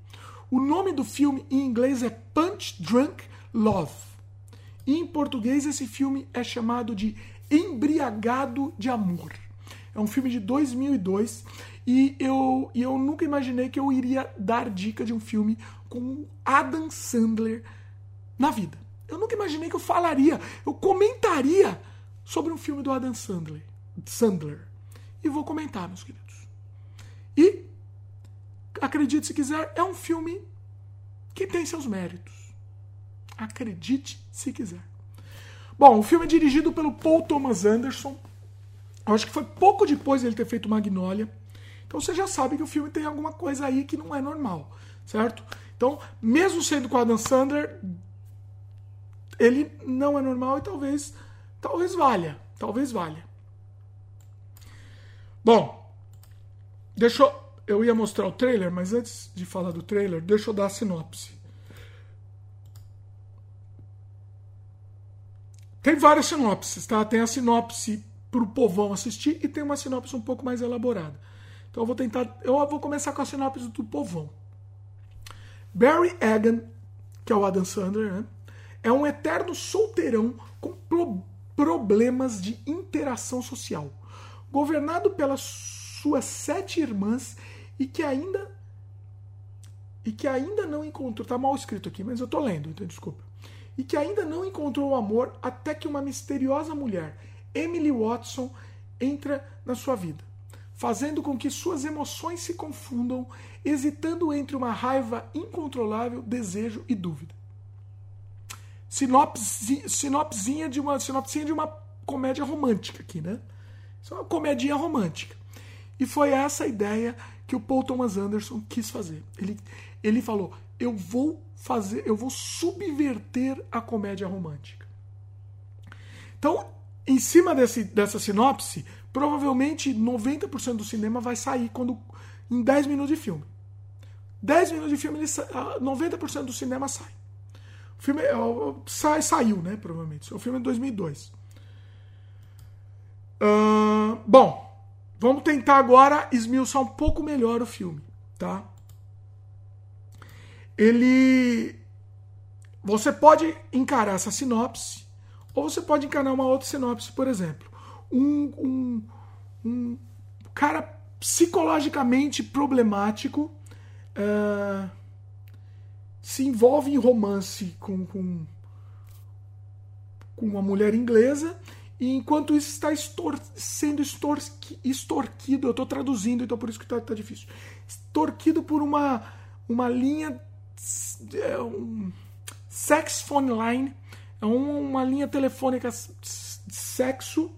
O nome do filme em inglês é Punch Drunk Love. E em português esse filme é chamado de Embriagado de Amor. É um filme de 2002 e eu, e eu nunca imaginei que eu iria dar dica de um filme com Adam Sandler na vida. Eu nunca imaginei que eu falaria, eu comentaria sobre um filme do Adam Sandler. Sandler. E vou comentar, meus queridos. E, acredite se quiser, é um filme que tem seus méritos. Acredite se quiser. Bom, o filme é dirigido pelo Paul Thomas Anderson. Eu acho que foi pouco depois dele ter feito Magnolia. Então você já sabe que o filme tem alguma coisa aí que não é normal, certo? Então, mesmo sendo com Adam Sandler, ele não é normal e talvez, talvez valha, talvez valha. Bom, deixa eu, eu ia mostrar o trailer, mas antes de falar do trailer, deixa eu dar a sinopse. Tem várias sinopses, tá? Tem a sinopse para o povão assistir e tem uma sinopse um pouco mais elaborada. Então eu vou tentar. Eu vou começar com a sinopse do povão. Barry Egan, que é o Adam Sandler, né? É um eterno solteirão com pro problemas de interação social, governado pelas suas sete irmãs e que ainda e que ainda não encontrou. Tá mal escrito aqui, mas eu tô lendo, então desculpa e que ainda não encontrou o amor até que uma misteriosa mulher, Emily Watson, entra na sua vida, fazendo com que suas emoções se confundam, hesitando entre uma raiva incontrolável, desejo e dúvida. Sinopse, sinopsinha de uma sinopsinha de uma comédia romântica aqui, né? Isso é uma comedinha romântica. E foi essa ideia que o Paul Thomas Anderson quis fazer. Ele, ele falou: eu vou fazer, eu vou subverter a comédia romântica. Então, em cima desse, dessa sinopse, provavelmente 90% do cinema vai sair quando em 10 minutos de filme. 10 minutos de filme, ele, 90% do cinema sai. O filme é, sai, saiu, né? Provavelmente. O filme é de 2002. Uh, bom, vamos tentar agora esmiuçar um pouco melhor o filme, tá? Ele. Você pode encarar essa sinopse, ou você pode encarar uma outra sinopse, por exemplo. Um, um, um cara psicologicamente problemático uh, se envolve em romance com, com, com uma mulher inglesa e enquanto isso está estor sendo extorqui extorquido, eu estou traduzindo, então por isso que está tá difícil. Extorquido por uma, uma linha. É um, sex phone line, é uma linha telefônica de sexo,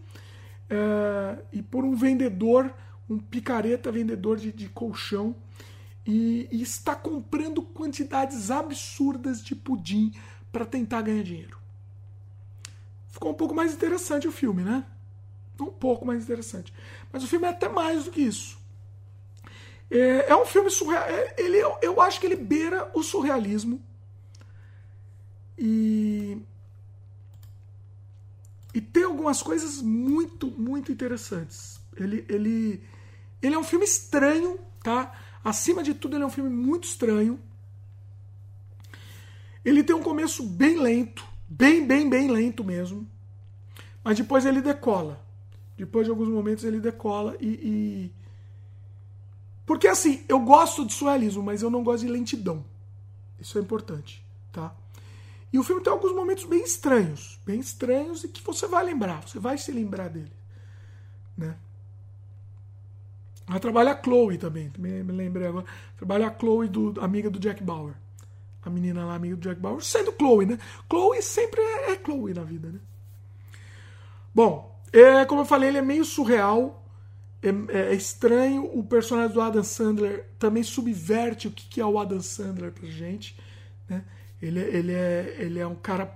é, e por um vendedor, um picareta vendedor de, de colchão, e, e está comprando quantidades absurdas de pudim para tentar ganhar dinheiro ficou um pouco mais interessante o filme, né? Um pouco mais interessante. Mas o filme é até mais do que isso. É, é um filme surreal. É, ele, eu acho que ele beira o surrealismo. E. E tem algumas coisas muito, muito interessantes. Ele, ele, ele é um filme estranho, tá? Acima de tudo, ele é um filme muito estranho. Ele tem um começo bem lento Bem, bem, bem lento mesmo. Mas depois ele decola. Depois de alguns momentos ele decola e. Porque assim, eu gosto de surrealismo, mas eu não gosto de lentidão. Isso é importante, tá? E o filme tem alguns momentos bem estranhos, bem estranhos e que você vai lembrar, você vai se lembrar dele, né? Ela trabalha a Chloe também, também me lembrei agora. Trabalha a Chloe, do, amiga do Jack Bauer a menina lá, amiga do Jack Bauer, sendo Chloe, né? Chloe sempre é, é Chloe na vida, né? Bom, é, como eu falei, ele é meio surreal, é, é, estranho. O personagem do Adam Sandler também subverte o que, é o Adam Sandler pra gente, né? Ele, ele, é, ele é um cara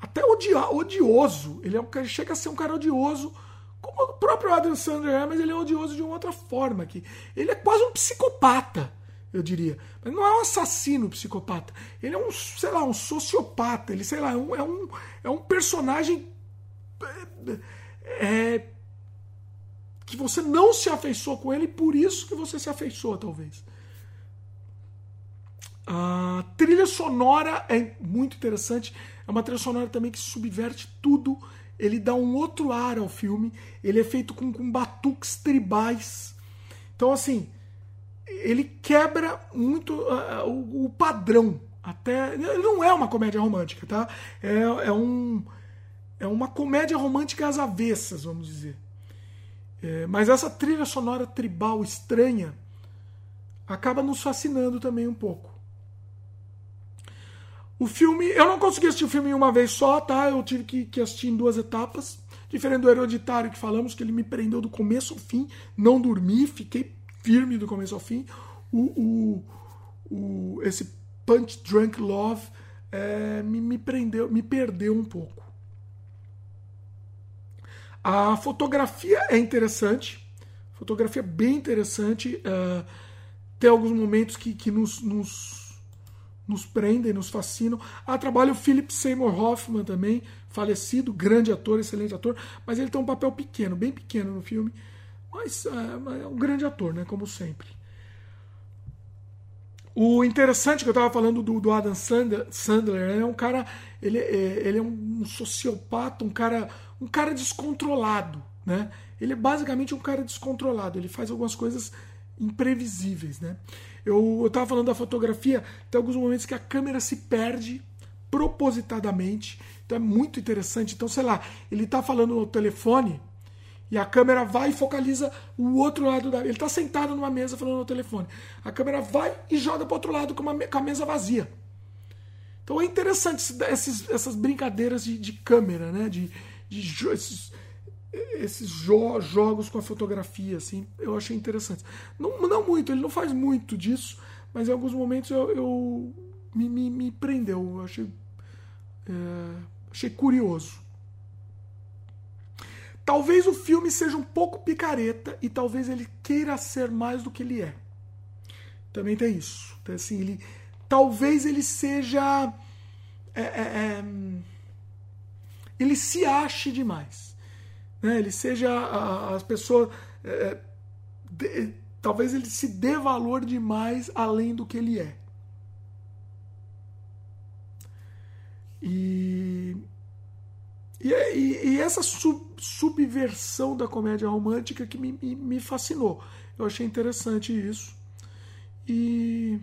até odia, odioso. Ele é um, chega a ser um cara odioso, como o próprio Adam Sandler é, mas ele é odioso de uma outra forma. aqui. Ele é quase um psicopata eu diria. Mas não é um assassino psicopata. Ele é um, sei lá, um sociopata. Ele, sei lá, é um, é um, é um personagem é, que você não se afeiçoa com ele, por isso que você se afeiçoa, talvez. A trilha sonora é muito interessante. É uma trilha sonora também que subverte tudo. Ele dá um outro ar ao filme. Ele é feito com, com batuques tribais. Então, assim, ele quebra muito uh, o, o, padrão. Até. Ele não é uma comédia romântica, tá? É, é, um, é uma comédia romântica às avessas, vamos dizer. É, mas essa trilha sonora tribal estranha acaba nos fascinando também um pouco. O filme. Eu não consegui assistir o filme em uma vez só, tá? Eu tive que, que assistir em duas etapas. Diferente do Hereditário que falamos, que ele me prendeu do começo ao fim. Não dormi, fiquei firme do começo ao fim. O, o, o esse Punch Drunk Love é, me, me prendeu, me perdeu um pouco. A fotografia é interessante, fotografia bem interessante. Uh, tem alguns momentos que, que nos, nos, nos prendem, nos fascinam. Ah, trabalha o Philip Seymour Hoffman também, falecido, grande ator, excelente ator, mas ele tem um papel pequeno, bem pequeno no filme. Mas é, é um grande ator, né? Como sempre. O interessante que eu estava falando do, do Adam Sandler, Sandler é um cara, ele, é, ele é um sociopata, um cara, um cara descontrolado, né? Ele é basicamente um cara descontrolado. Ele faz algumas coisas imprevisíveis, né? Eu estava falando da fotografia, tem alguns momentos que a câmera se perde propositadamente. Então é muito interessante. Então, sei lá, ele está falando no telefone e a câmera vai e focaliza o outro lado da. Ele está sentado numa mesa falando no telefone. A câmera vai e joga para outro lado com, uma, com a mesa vazia. Então é interessante esses, essas brincadeiras de, de, câmera, né? De, de esses, esses jo jogos com a fotografia, assim, eu achei interessante. Não, não muito, ele não faz muito disso, mas em alguns momentos eu, eu me, me, me, prendeu, eu achei, é, achei curioso. Talvez o filme seja um pouco picareta e talvez ele queira ser mais do que ele é. Também tem isso. Então, assim, ele, talvez ele seja. É, é, é, ele se ache demais. Né? Ele seja. as pessoas. É, de, talvez ele se dê valor demais além do que ele é. E, e, e, essa sub, subversão da comédia romântica que me, me, me fascinou. Eu achei interessante isso. E,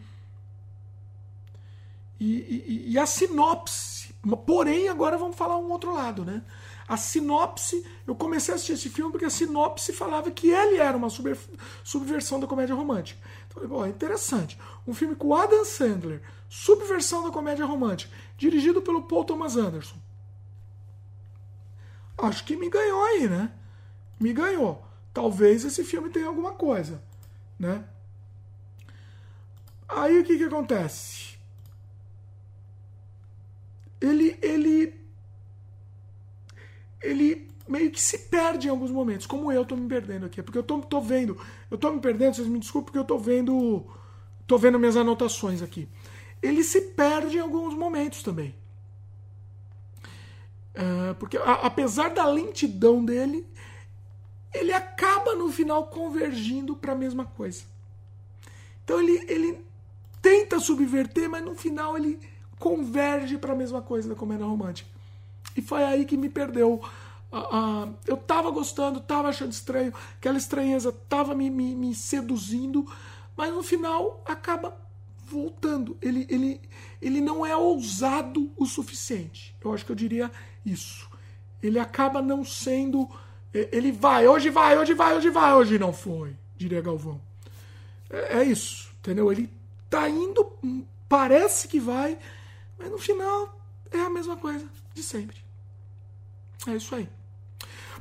e, e, a sinopse. Porém, agora vamos falar um outro lado, né? A sinopse, eu comecei a assistir esse filme porque a sinopse falava que ele era uma subversão da comédia romântica. Então, bom, interessante. Um filme com Adam Sandler, subversão da comédia romântica, dirigido pelo Paul Thomas Anderson. Acho que me ganhou aí, né? Me ganhou. Talvez esse filme tenha alguma coisa, né? Aí o que que acontece? Ele ele ele meio que se perde em alguns momentos, como eu tô me perdendo aqui, porque eu tô, tô vendo, eu tô me perdendo, vocês me desculpem porque eu tô vendo tô vendo minhas anotações aqui. Ele se perde em alguns momentos também. Uh, porque a, apesar da lentidão dele, ele acaba no final convergindo para a mesma coisa. Então ele, ele tenta subverter, mas no final ele converge para a mesma coisa da comédia romântica. E foi aí que me perdeu. Uh, uh, eu tava gostando, tava achando estranho, aquela estranheza tava me, me, me seduzindo, mas no final acaba voltando. Ele, ele, ele não é ousado o suficiente. Eu acho que eu diria isso. Ele acaba não sendo ele vai, hoje vai, hoje vai, hoje vai, hoje não foi, diria Galvão. É, é isso, entendeu? Ele tá indo, parece que vai, mas no final é a mesma coisa de sempre. É isso aí.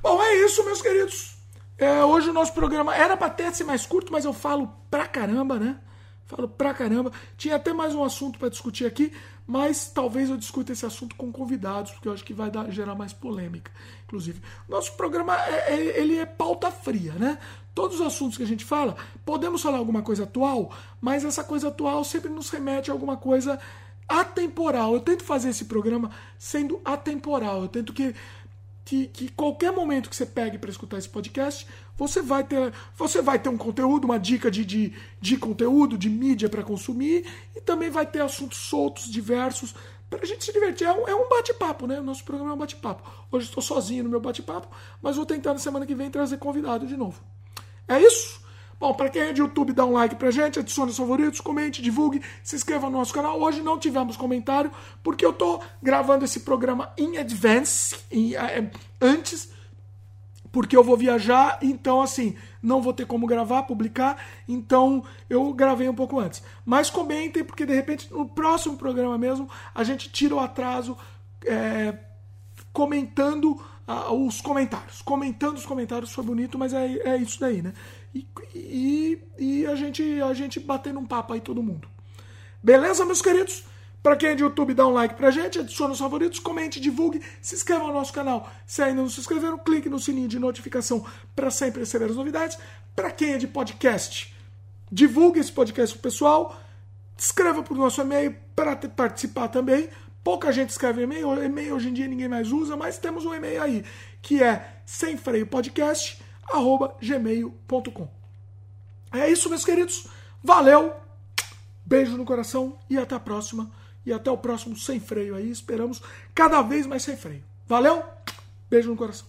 Bom, é isso, meus queridos. É, hoje o nosso programa era para ter ser mais curto, mas eu falo pra caramba, né? Falo pra caramba. Tinha até mais um assunto para discutir aqui, mas talvez eu discuta esse assunto com convidados, porque eu acho que vai dar, gerar mais polêmica. Inclusive, nosso programa é, é, ele é pauta fria, né? Todos os assuntos que a gente fala, podemos falar alguma coisa atual, mas essa coisa atual sempre nos remete a alguma coisa atemporal. Eu tento fazer esse programa sendo atemporal. Eu tento que que, que qualquer momento que você pegue para escutar esse podcast, você vai ter, você vai ter um conteúdo, uma dica de, de, de conteúdo, de mídia para consumir, e também vai ter assuntos soltos, diversos, para a gente se divertir. É um, é um bate-papo, né? O nosso programa é um bate-papo. Hoje estou sozinho no meu bate-papo, mas vou tentar na semana que vem trazer convidado de novo. É isso? Bom, para quem é de YouTube, dá um like pra gente, adicione os favoritos, comente, divulgue, se inscreva no nosso canal. Hoje não tivemos comentário, porque eu tô gravando esse programa em advance, em, é, antes, porque eu vou viajar, então assim, não vou ter como gravar, publicar, então eu gravei um pouco antes. Mas comentem, porque de repente no próximo programa mesmo a gente tira o atraso é, comentando uh, os comentários. Comentando os comentários foi bonito, mas é, é isso daí, né? E, e, e a, gente, a gente batendo um papo aí todo mundo. Beleza, meus queridos? Para quem é de YouTube, dá um like pra gente, adicione os favoritos, comente, divulgue, se inscreva no nosso canal. Se ainda não se inscreveram, clique no sininho de notificação para sempre receber as novidades. Para quem é de podcast, divulgue esse podcast pro pessoal, escreva pro nosso e-mail para participar também. Pouca gente escreve e-mail, e-mail hoje em dia ninguém mais usa, mas temos um e-mail aí, que é sem freio podcast gmail.com. É isso, meus queridos. Valeu, beijo no coração e até a próxima. E até o próximo Sem Freio aí. Esperamos cada vez mais sem freio. Valeu, beijo no coração.